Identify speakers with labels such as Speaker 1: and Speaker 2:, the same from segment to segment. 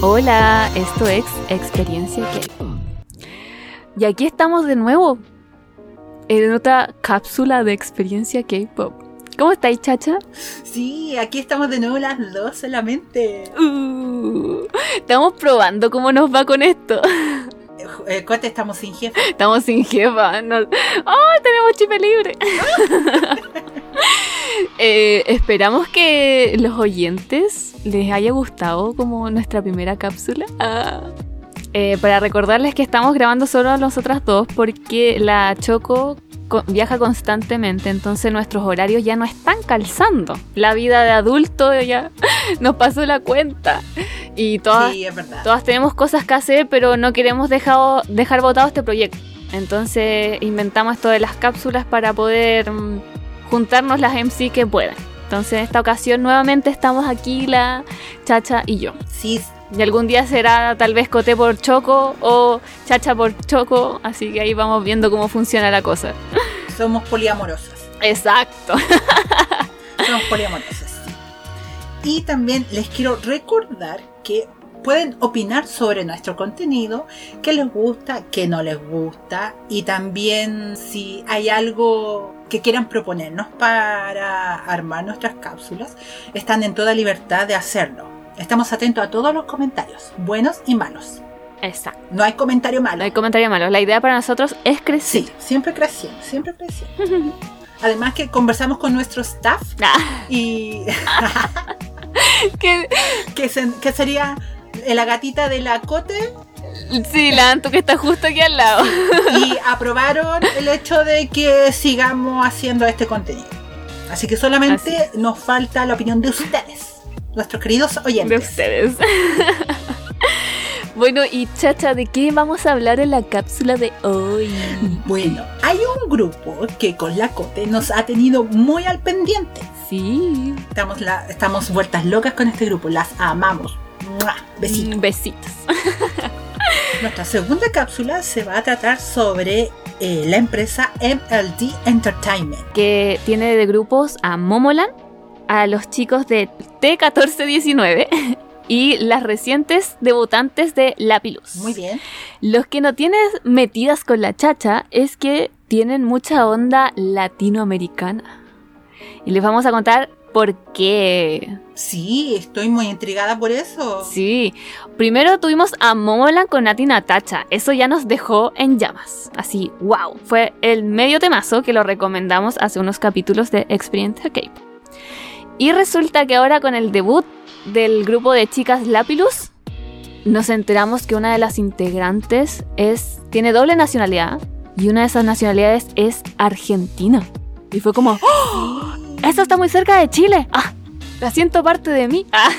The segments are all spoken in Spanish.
Speaker 1: Hola, esto es Experiencia K. Y aquí estamos de nuevo en otra cápsula de Experiencia K-Pop. ¿Cómo estáis, chacha?
Speaker 2: Sí, aquí estamos de nuevo las dos solamente.
Speaker 1: Uh, estamos probando cómo nos va con esto.
Speaker 2: Eh, Cote, estamos sin jefe.
Speaker 1: Estamos sin jefa. No... ¡Oh, tenemos chipe libre! Eh, esperamos que los oyentes les haya gustado como nuestra primera cápsula. Ah. Eh, para recordarles que estamos grabando solo nosotras dos porque la Choco co- viaja constantemente, entonces nuestros horarios ya no están calzando. La vida de adulto ya nos pasó la cuenta. Y todas,
Speaker 2: Sí,
Speaker 1: tenemos cosas que hacer, pero no queremos dejado, dejar botado este proyecto. Entonces inventamos esto de las cápsulas para poder mm, juntarnos las MC que puedan. Entonces en esta ocasión nuevamente estamos aquí la Chacha y yo.
Speaker 2: Sí,
Speaker 1: Y algún día será tal vez Coté por Choco o Chacha por Choco, así que ahí vamos viendo cómo funciona la cosa.
Speaker 2: somos poliamorosas.
Speaker 1: Exacto.
Speaker 2: Somos poliamorosas. Y también les quiero recordar que pueden opinar sobre nuestro contenido, qué les gusta, qué no les gusta, y también si hay algo que quieran proponernos para armar nuestras cápsulas, están en toda libertad de hacerlo. Estamos atentos a todos los comentarios, buenos y malos.
Speaker 1: Exacto.
Speaker 2: No hay comentario malo.
Speaker 1: No hay comentario malo. La idea para nosotros es crecer.
Speaker 2: Sí, siempre creciendo, siempre creciendo. Además que conversamos con nuestro staff
Speaker 1: Ah,
Speaker 2: y
Speaker 1: que,
Speaker 2: que, se- que sería la gatita de la Cote
Speaker 1: sí, la Anto que está justo aquí al lado.
Speaker 2: y aprobaron el hecho de que sigamos haciendo este contenido. Así que solamente nos falta la opinión de ustedes, nuestros queridos
Speaker 1: de
Speaker 2: oyentes.
Speaker 1: ustedes. bueno, y Chacha, ¿de qué vamos a hablar en la cápsula de hoy?
Speaker 2: Bueno, hay un grupo que con la Cote nos ha tenido muy al pendiente.
Speaker 1: Sí.
Speaker 2: Estamos, la, estamos vueltas locas con este grupo, las amamos. ¡Mua! Besitos.
Speaker 1: Mm, Besitos.
Speaker 2: Nuestra segunda cápsula se va a tratar sobre eh, la empresa MLD Entertainment.
Speaker 1: Que tiene de grupos a Momoland, a los chicos de T1419 y las recientes debutantes de Lapilus.
Speaker 2: Muy bien.
Speaker 1: Los que no tienes metidas con la chacha es que tienen mucha onda latinoamericana. Y les vamos a contar por qué.
Speaker 2: Sí, estoy muy intrigada por eso.
Speaker 1: Sí, primero tuvimos a Momoland con Nati Natacha. Eso ya nos dejó en llamas. Así, wow. Fue el medio temazo que lo recomendamos hace unos capítulos de Experiencia Cape. Y resulta que ahora con el debut del grupo de chicas Lapilus, nos enteramos que una de las integrantes es tiene doble nacionalidad y una de esas nacionalidades es argentina. Y fue como, ¡Oh! Eso está muy cerca de Chile. Ah, la siento parte de mí. Ah.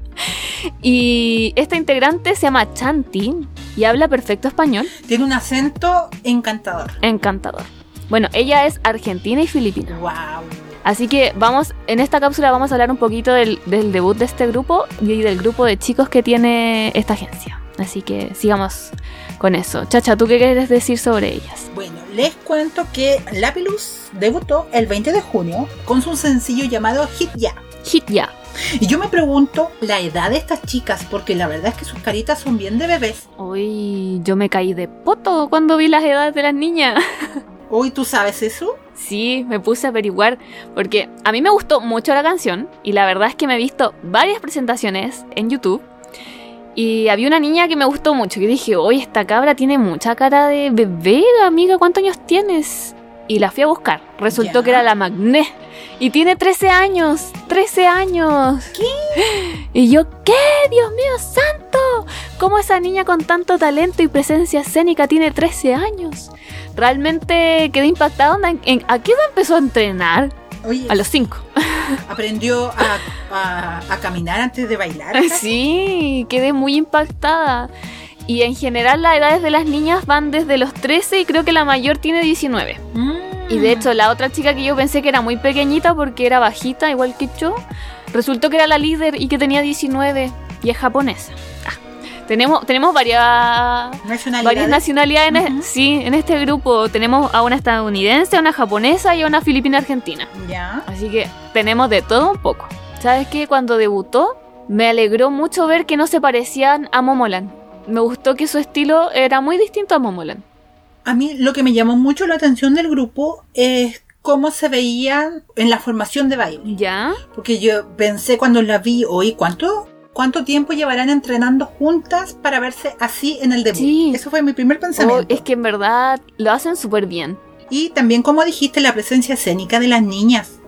Speaker 1: y esta integrante se llama Chanti y habla perfecto español.
Speaker 2: Tiene un acento encantador.
Speaker 1: Encantador. Bueno, ella es argentina y filipina.
Speaker 2: Wow.
Speaker 1: Así que vamos, en esta cápsula vamos a hablar un poquito del, del debut de este grupo y del grupo de chicos que tiene esta agencia. Así que sigamos con eso. Chacha, ¿tú qué quieres decir sobre ellas?
Speaker 2: Bueno, les cuento que Lapilus debutó el 20 de junio con su sencillo llamado Hit Ya.
Speaker 1: Hit ya.
Speaker 2: Y yo me pregunto la edad de estas chicas, porque la verdad es que sus caritas son bien de bebés.
Speaker 1: Uy, yo me caí de poto cuando vi las edades de las niñas.
Speaker 2: Hoy tú sabes eso.
Speaker 1: Sí, me puse a averiguar porque a mí me gustó mucho la canción y la verdad es que me he visto varias presentaciones en YouTube y había una niña que me gustó mucho que dije, oye, esta cabra tiene mucha cara de bebé, amiga, ¿cuántos años tienes? Y la fui a buscar, resultó
Speaker 2: Ya.
Speaker 1: que era la Magné y tiene 13 años, 13 años. ¿Qué? Y yo, ¿qué? Dios mío, santo. ¿Cómo esa niña con tanto talento y presencia escénica tiene 13 años? Realmente quedé impactada. ¿A qué edad empezó a entrenar?
Speaker 2: Oye,
Speaker 1: A los 5.
Speaker 2: Aprendió a, a- a caminar antes de bailar.
Speaker 1: Sí, quedé muy impactada. Y en general las edades de las niñas van desde los 13 y creo que la mayor tiene 19.
Speaker 2: Mm.
Speaker 1: Y de hecho la otra chica que yo pensé que era muy pequeñita porque era bajita, igual que yo, resultó que era la líder y que tenía 19 y es japonesa. Tenemos, tenemos varias
Speaker 2: Nacionalidades.
Speaker 1: varias nacionalidades en,
Speaker 2: Ujú.
Speaker 1: sí, en este grupo. Tenemos a una estadounidense, a una japonesa y a una filipina argentina.
Speaker 2: Ya.
Speaker 1: Así que tenemos de todo un poco. ¿Sabes qué? Cuando debutó, me alegró mucho ver que no se parecían a Momoland. Me gustó que su estilo era muy distinto a Momoland.
Speaker 2: A mí lo que me llamó mucho la atención del grupo es cómo se veían en la formación de baile.
Speaker 1: ¿Ya?
Speaker 2: Porque yo pensé cuando la vi hoy, ¿cuánto? ¿Cuánto tiempo llevarán entrenando juntas para verse así en el debut?
Speaker 1: Sí.
Speaker 2: Eso fue mi primer pensamiento.
Speaker 1: Oh, es que en verdad lo hacen súper bien.
Speaker 2: Y también, como dijiste, la presencia escénica de las niñas.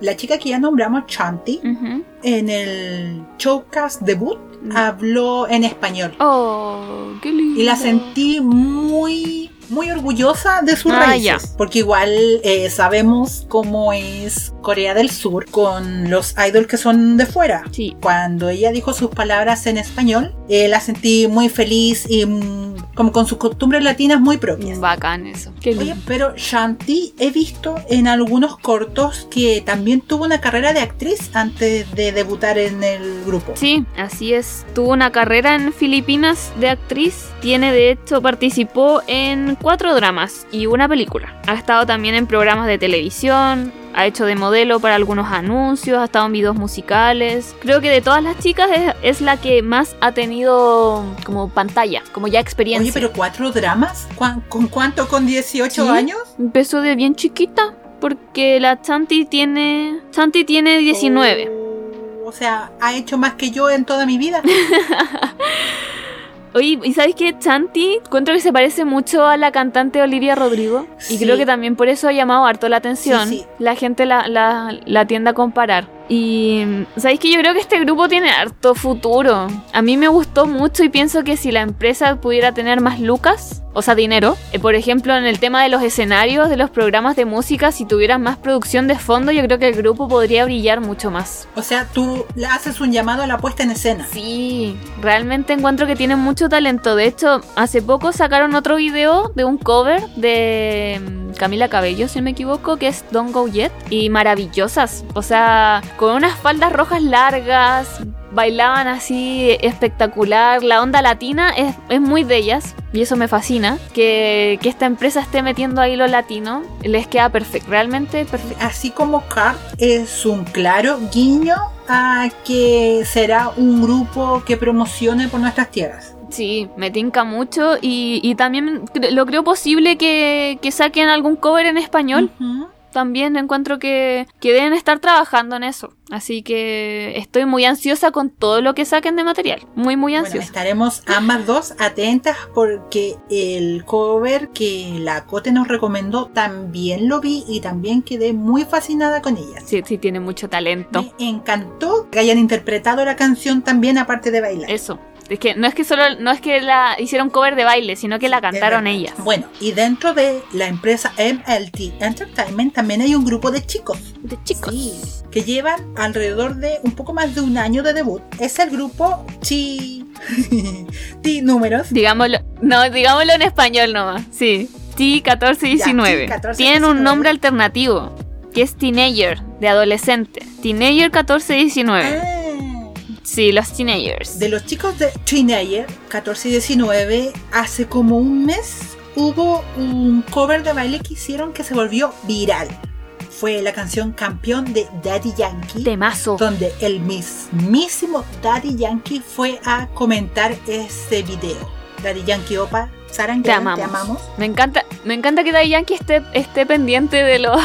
Speaker 2: La chica que ya nombramos, Chanti,
Speaker 1: Ujú.
Speaker 2: en el showcast debut,
Speaker 1: Mm.
Speaker 2: habló en español.
Speaker 1: Oh, qué lindo.
Speaker 2: Y la sentí muy, muy orgullosa de sus
Speaker 1: Ah,
Speaker 2: raíces. Porque igual eh, sabemos cómo es Corea del Sur con los idols que son de fuera.
Speaker 1: Sí.
Speaker 2: Cuando ella dijo sus palabras en español, eh, la sentí muy feliz y mm, como con sus costumbres latinas muy propias.
Speaker 1: Bacán eso. Qué
Speaker 2: Oye,
Speaker 1: lindo.
Speaker 2: pero Shanti he visto en algunos cortos que también tuvo una carrera de actriz antes de debutar en el grupo.
Speaker 1: Sí, así es. Tuvo una carrera en Filipinas de actriz. Tiene, de hecho, participó en cuatro dramas y una película. Ha estado también en programas de televisión. Ha hecho de modelo para algunos anuncios. Ha estado en videos musicales. Creo que de todas las chicas es, es la que más ha tenido como pantalla, como ya experiencia.
Speaker 2: Oye, pero cuatro dramas, ¿Cuán- ¿con cuánto? ¿Con 18
Speaker 1: Sí.
Speaker 2: años?
Speaker 1: Empezó de bien chiquita. Porque la Chanti tiene. Chanti tiene 19.
Speaker 2: Oh, O sea, ha hecho más que yo en toda mi vida.
Speaker 1: Oye, ¿y sabes qué? Chanti, encuentro que se parece mucho a la cantante Olivia Rodrigo. Y creo que también por eso ha llamado harto la atención.
Speaker 2: Sí, sí.
Speaker 1: La gente la, la, la tiende a comparar. Y sabéis que yo creo que este grupo tiene harto futuro. A mí me gustó mucho y pienso que si la empresa pudiera tener más lucas, o sea, dinero, eh, por ejemplo, en el tema de los escenarios, de los programas de música, si tuvieran más producción de fondo, yo creo que el grupo podría brillar mucho más.
Speaker 2: O sea, tú le haces un llamado a la puesta en escena.
Speaker 1: Sí, realmente encuentro que tienen mucho talento. De hecho, hace poco sacaron otro video de un cover de mm, Camila Cabello, si no me equivoco, que es Don't Go Yet. Y maravillosas. O sea, con unas faldas rojas largas, bailaban así espectacular. La onda latina es, es muy de ellas. Y eso me fascina. Que, que esta empresa esté metiendo ahí lo latino. Les queda perfecto. Realmente perfecto.
Speaker 2: Así como Cart es un claro guiño a que será un grupo que promocione por nuestras tierras.
Speaker 1: Sí, me tinca mucho y, y también lo creo posible que, que saquen algún cover en español.
Speaker 2: Ujú.
Speaker 1: También encuentro que, que deben estar trabajando en eso. Así que estoy muy ansiosa con todo lo que saquen de material. Muy, muy
Speaker 2: Bueno,
Speaker 1: ansiosa.
Speaker 2: estaremos ambas dos atentas porque el cover que la Cote nos recomendó también lo vi y también quedé muy fascinada con ella.
Speaker 1: Sí, sí, tiene mucho talento.
Speaker 2: Me encantó que hayan interpretado la canción también aparte de bailar.
Speaker 1: Eso. Es que no es que solo no es que la hicieron cover de baile, sino que la cantaron ellas.
Speaker 2: Bueno, y dentro de la empresa MLT Entertainment también hay un grupo de chicos.
Speaker 1: De chicos.
Speaker 2: Sí, que llevan alrededor de un poco más de un año de debut. Es el grupo Chi. Ti números.
Speaker 1: Digámoslo, no, digámoslo en español nomás. Sí. T1419.
Speaker 2: Ya, T1419.
Speaker 1: Tienen un nombre alternativo, que es Teenager, de adolescente. Teenager 1419.
Speaker 2: Ah,
Speaker 1: Sí, los teenagers.
Speaker 2: de los chicos de Teenager 14 y 19, hace como un mes hubo un cover de baile que hicieron que se volvió viral. Fue la canción Campeón de Daddy Yankee.
Speaker 1: Temazo.
Speaker 2: donde el mismísimo Daddy Yankee fue a comentar ese video. Daddy Yankee Opa, Saran,
Speaker 1: Te amamos.
Speaker 2: te amamos.
Speaker 1: Me encanta, me encanta que Daddy Yankee esté, esté pendiente de los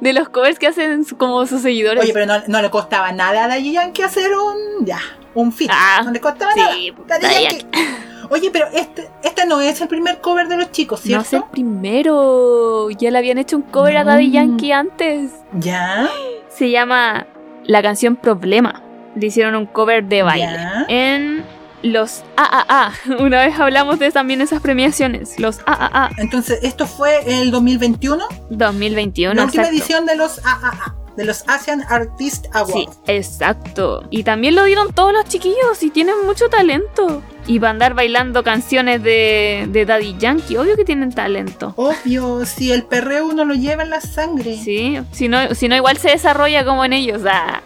Speaker 1: de los covers que hacen como sus seguidores.
Speaker 2: Oye, pero no, no le costaba nada a Daddy Yankee hacer un. Ya, un fit.
Speaker 1: Ah,
Speaker 2: no le costaba
Speaker 1: sí,
Speaker 2: nada.
Speaker 1: Daddy
Speaker 2: Yankee. Oye, pero este, este no es el primer cover de los chicos,
Speaker 1: no es el
Speaker 2: ¿cierto?
Speaker 1: primero. Ya le habían hecho un cover a Daddy
Speaker 2: Mm.
Speaker 1: Yankee antes.
Speaker 2: Ya.
Speaker 1: Se llama la canción Problema. Le hicieron un cover de baile.
Speaker 2: Ya.
Speaker 1: En los AAA. Una vez hablamos de también esas premiaciones. Los AAA
Speaker 2: Entonces, esto fue el 2021,
Speaker 1: 2021.
Speaker 2: la última
Speaker 1: exacto.
Speaker 2: edición de los AAA, de los Asian Artist Awards.
Speaker 1: Sí, exacto. Y también lo dieron todos los chiquillos y tienen mucho talento. Y va a andar bailando canciones de, de Daddy Yankee. Obvio que tienen talento.
Speaker 2: Obvio, si el perreo uno lo lleva en la sangre.
Speaker 1: Sí, si no, si no igual se desarrolla como en ellos. Ah.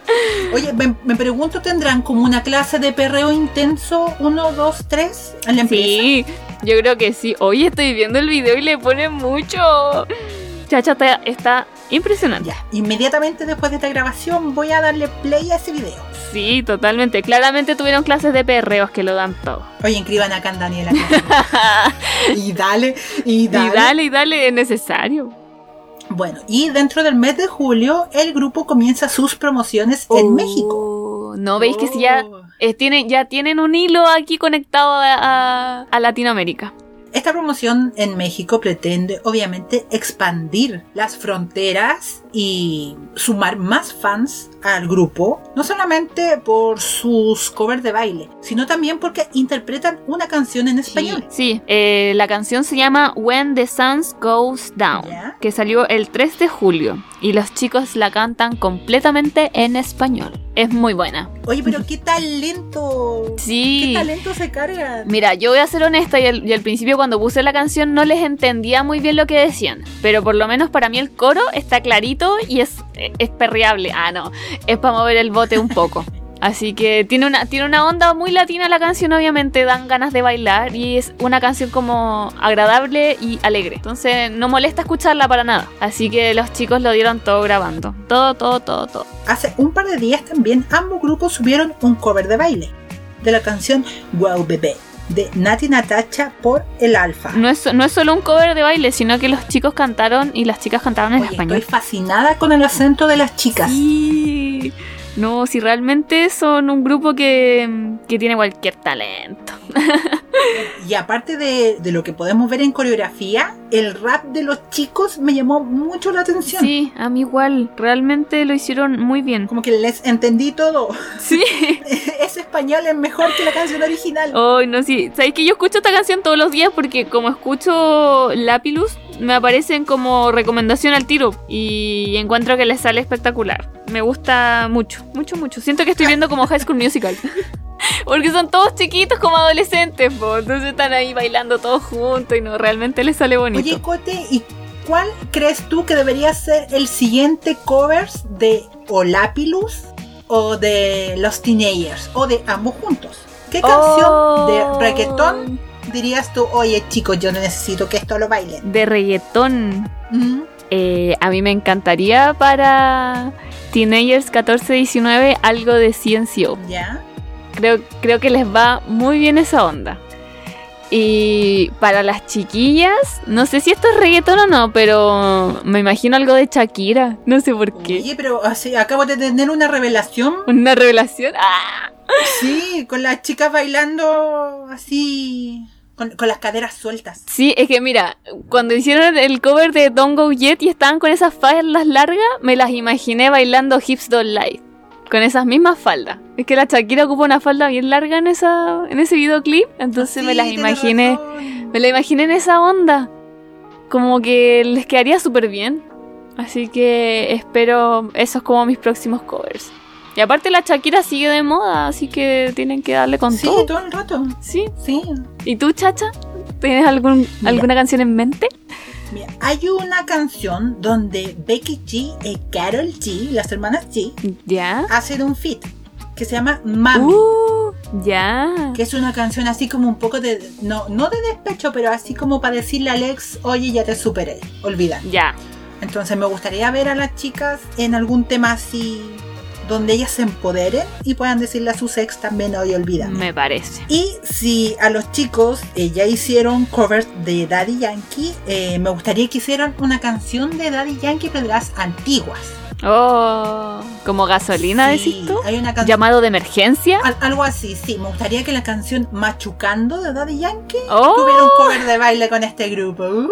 Speaker 2: Oye, me, me pregunto, ¿tendrán como una clase de perreo intenso 1, 2, 3 en la empresa?
Speaker 1: Sí, yo creo que sí. Hoy estoy viendo el video y le ponen mucho. Chacha está, impresionante.
Speaker 2: Ya, inmediatamente después de esta grabación voy a darle play a ese video.
Speaker 1: Sí, totalmente. Claramente tuvieron clases de perreos que lo dan todo.
Speaker 2: Oye, inscriban acá en Daniela. y dale, y dale.
Speaker 1: Y dale, y dale, es necesario.
Speaker 2: Bueno, y dentro del mes de julio el grupo comienza sus promociones en
Speaker 1: Oh,
Speaker 2: México.
Speaker 1: ¿No veis que si ya,
Speaker 2: Oh.
Speaker 1: eh, tienen, ya tienen un hilo aquí conectado a, a- a Latinoamérica?
Speaker 2: Esta promoción en México pretende obviamente expandir las fronteras y sumar más fans al grupo, no solamente por sus covers de baile, sino también porque interpretan una canción en español.
Speaker 1: Sí, eh, la canción se llama When the Sun Goes Down,
Speaker 2: Ya.
Speaker 1: que salió el 3 de julio y los chicos la cantan completamente en español. Es muy buena.
Speaker 2: Oye, pero qué talento. ¿Qué
Speaker 1: Sí.
Speaker 2: talento se cargan?
Speaker 1: Mira, yo voy a ser honesta y al, y al principio cuando puse la canción no les entendía muy bien lo que decían, pero por lo menos para mí el coro está clarito y es, es perreable. Ah, no, es para mover el bote un poco. Así que tiene una, tiene una onda muy latina la canción, obviamente dan ganas de bailar y es una canción como agradable y alegre. Entonces no molesta escucharla para nada. Así que los chicos lo dieron todo grabando. Todo, todo, todo, todo.
Speaker 2: Hace un par de días también ambos grupos subieron un cover de baile de la canción Wow Bebé de Nati Natacha por El Alfa.
Speaker 1: No es, no es solo un cover de baile, sino que los chicos cantaron y las chicas cantaron en
Speaker 2: Oye,
Speaker 1: español.
Speaker 2: estoy fascinada con el acento de las chicas.
Speaker 1: Sí. No, si realmente son un grupo que, que tiene cualquier talento.
Speaker 2: Y aparte de, de lo que podemos ver en coreografía, el rap de los chicos me llamó mucho la atención.
Speaker 1: Sí, a mí igual. Realmente lo hicieron muy bien.
Speaker 2: Como que les entendí todo.
Speaker 1: Sí.
Speaker 2: Ese español es mejor que la canción original.
Speaker 1: Ay, no, sí. Sabéis que yo escucho esta canción todos los días porque como escucho Lapilus, me aparecen como recomendación al tiro. Y encuentro que les sale espectacular. Me gusta mucho, mucho, mucho. Siento que estoy viendo como High School Musical. Porque son todos chiquitos como adolescentes, po. entonces están ahí bailando todos juntos y no, realmente les sale bonito.
Speaker 2: Oye, Cote, ¿y cuál crees tú que debería ser el siguiente covers de Olapilus o de los Teenagers o de ambos juntos? ¿Qué canción
Speaker 1: Oh.
Speaker 2: de reggaetón dirías tú, oye chicos, yo necesito que esto lo bailen?
Speaker 1: De reggaetón.
Speaker 2: Mm,
Speaker 1: Eh, a mí me encantaría para Teenagers 14-19 algo de CNCO.
Speaker 2: ¿Ya?
Speaker 1: Creo, creo que les va muy bien esa onda. Y para las chiquillas, no sé si esto es reggaetón o no, pero me imagino algo de Shakira. No sé por qué.
Speaker 2: Oye, pero así, acabo de tener una revelación.
Speaker 1: Una revelación. ¡Ah!
Speaker 2: Sí, con las chicas bailando así, con, con las caderas sueltas.
Speaker 1: Sí, es que mira, cuando hicieron el cover de Don't Go Yet y estaban con esas faldas largas, me las imaginé bailando Hips Don't Lie. Con esas mismas faldas. Es que la Shakira ocupa una falda bien larga en esa en ese videoclip, entonces me
Speaker 2: Sí,
Speaker 1: las
Speaker 2: tienes
Speaker 1: imaginé,
Speaker 2: razón.
Speaker 1: me la imaginé en esa onda. Como que les quedaría súper bien. Así que espero esos como mis próximos covers. Y aparte la Shakira sigue de moda, así que tienen que darle con
Speaker 2: Sí,
Speaker 1: todo.
Speaker 2: todo el rato.
Speaker 1: Sí.
Speaker 2: Sí.
Speaker 1: ¿Y tú, Chacha? ¿Tienes algún,
Speaker 2: Mira.
Speaker 1: alguna canción en mente?
Speaker 2: Mira, hay una canción donde Becky G y Carol G, las hermanas G,
Speaker 1: ¿Ya?
Speaker 2: hacen un feat que se llama Mami.
Speaker 1: Uh, ya.
Speaker 2: Que es una canción así como un poco de. No, no de despecho, pero así como para decirle a Alex, oye, ya te superé. Olvida.
Speaker 1: Ya.
Speaker 2: Entonces me gustaría ver a las chicas en algún tema así donde ellas se empoderen y puedan decirle a sus ex también hoy olvida.
Speaker 1: Me parece.
Speaker 2: Y si a los chicos eh, ya hicieron covers de Daddy Yankee, eh, me gustaría que hicieran una canción de Daddy Yankee pero de las antiguas.
Speaker 1: Oh, como gasolina,
Speaker 2: Sí,
Speaker 1: decís tú.
Speaker 2: Hay una canción.
Speaker 1: Llamado de emergencia.
Speaker 2: Al- algo así, sí. Me gustaría que la canción Machucando de Daddy Yankee
Speaker 1: Oh.
Speaker 2: tuviera un cover de baile con este grupo. Uh.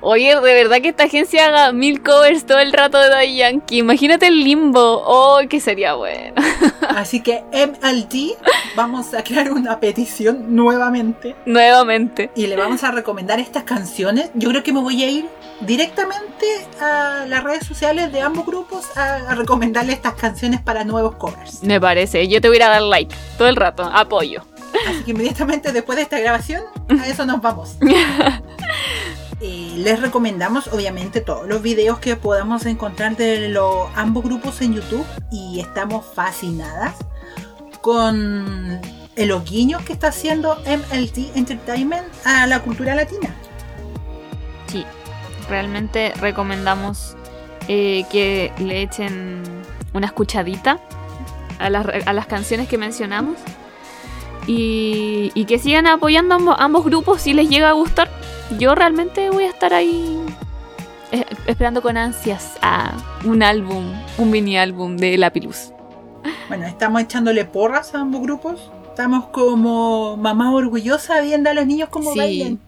Speaker 1: Oye, de verdad que esta agencia haga mil covers todo el rato de Daddy Yankee. Imagínate el limbo. Oh, que sería bueno.
Speaker 2: Así que MLD, vamos a crear una petición nuevamente
Speaker 1: Nuevamente.
Speaker 2: y le vamos a recomendar estas canciones. Yo creo que me voy a ir directamente a las redes sociales de ambos grupos a, a recomendarle estas canciones para nuevos covers.
Speaker 1: Me parece. Yo te voy a dar like todo el rato. Apoyo.
Speaker 2: Así que inmediatamente después de esta grabación, a eso nos vamos. Eh, les recomendamos obviamente todos los videos que podamos encontrar de los ambos grupos en YouTube y estamos fascinadas con los guiños que está haciendo MLT Entertainment a la cultura latina.
Speaker 1: Sí. Realmente recomendamos eh, que le echen una escuchadita a las, a las canciones que mencionamos. Y, que sigan apoyando ambos grupos si les llega a gustar. Yo realmente voy a estar ahí eh, esperando con ansias a un álbum, un mini álbum de Lapilus.
Speaker 2: Bueno, estamos echándole porras a ambos grupos. Estamos como mamá orgullosa viendo a los niños como
Speaker 1: Sí.
Speaker 2: bailan.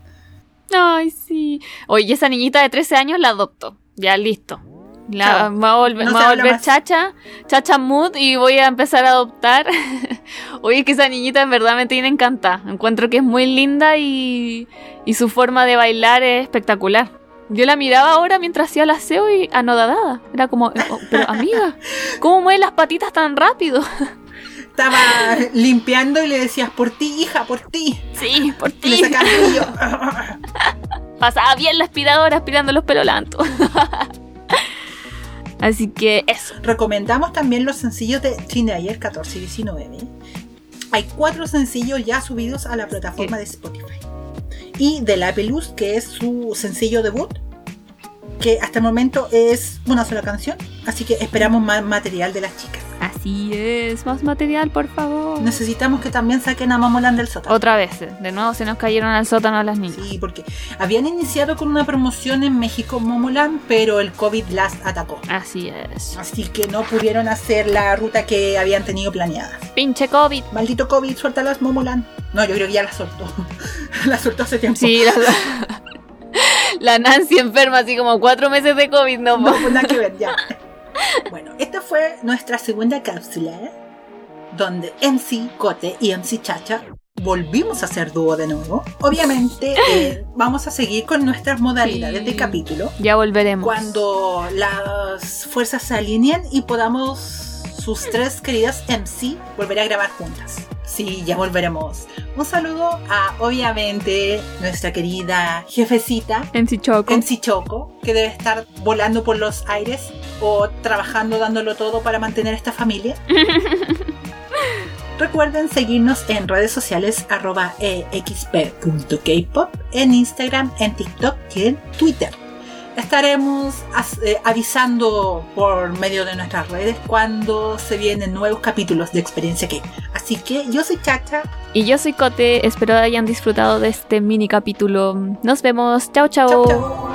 Speaker 1: Ay, sí. Oye, esa niñita de 13 años la adopto. Ya, listo. La, me va a volver,
Speaker 2: No
Speaker 1: me
Speaker 2: se
Speaker 1: va a volver chacha, chacha mood y voy a empezar a adoptar. Oye, que esa niñita en verdad me tiene encantada. Encuentro que es muy linda y, y su forma de bailar es espectacular. Yo la miraba ahora mientras hacía el aseo y anodadada. Era como, eh, oh, pero amiga, ¿cómo mueve las patitas tan rápido?
Speaker 2: Estaba limpiando y le decías, por ti, hija, por ti.
Speaker 1: Sí, por
Speaker 2: Y le
Speaker 1: ti. Pasaba bien la aspiradora aspirando los pelolantos. Así que eso.
Speaker 2: Recomendamos también los sencillos de Teenager 14 y 19. Hay cuatro sencillos ya subidos a la plataforma de Spotify. Y de La Pelus, que es su sencillo debut, que hasta el momento es una sola canción. Así que esperamos más material de las chicas.
Speaker 1: Así es, más material, por favor.
Speaker 2: Necesitamos que también saquen a Mamolan del sótano.
Speaker 1: Otra vez, de nuevo se nos cayeron al sótano las niñas.
Speaker 2: Sí, porque habían iniciado con una promoción en México Momoland, pero el COVID las atacó.
Speaker 1: Así es.
Speaker 2: Así que no pudieron hacer la ruta que habían tenido planeada.
Speaker 1: Pinche COVID.
Speaker 2: Maldito COVID, suéltalas Momoland. No, yo creo que ya la soltó. la soltó hace tiempo.
Speaker 1: Sí, la, la Nancy enferma, así como cuatro meses de COVID, no.
Speaker 2: No, pues nada que ver, ya. Fue nuestra segunda cápsula, ¿eh? donde MC Cote y MC Chacha volvimos a hacer dúo de nuevo. Obviamente, eh, vamos a seguir con nuestras modalidades
Speaker 1: Sí.
Speaker 2: de capítulo.
Speaker 1: Ya volveremos.
Speaker 2: Cuando las fuerzas se alineen y podamos sus tres queridas MC volver a grabar juntas. Sí, ya volveremos. Un saludo a, obviamente, nuestra querida jefecita,
Speaker 1: En Sichoco.
Speaker 2: MC Choco, que debe estar volando por los aires o trabajando dándolo todo para mantener esta familia. Recuerden seguirnos en redes sociales arroba exp.kpop, en Instagram, en TikTok y en Twitter. Estaremos eh, avisando por medio de nuestras redes cuando se vienen nuevos capítulos de Experiencia K. Así que yo soy Chacha.
Speaker 1: Y yo soy Cote, espero hayan disfrutado de este mini capítulo. Nos vemos. Chao, chao.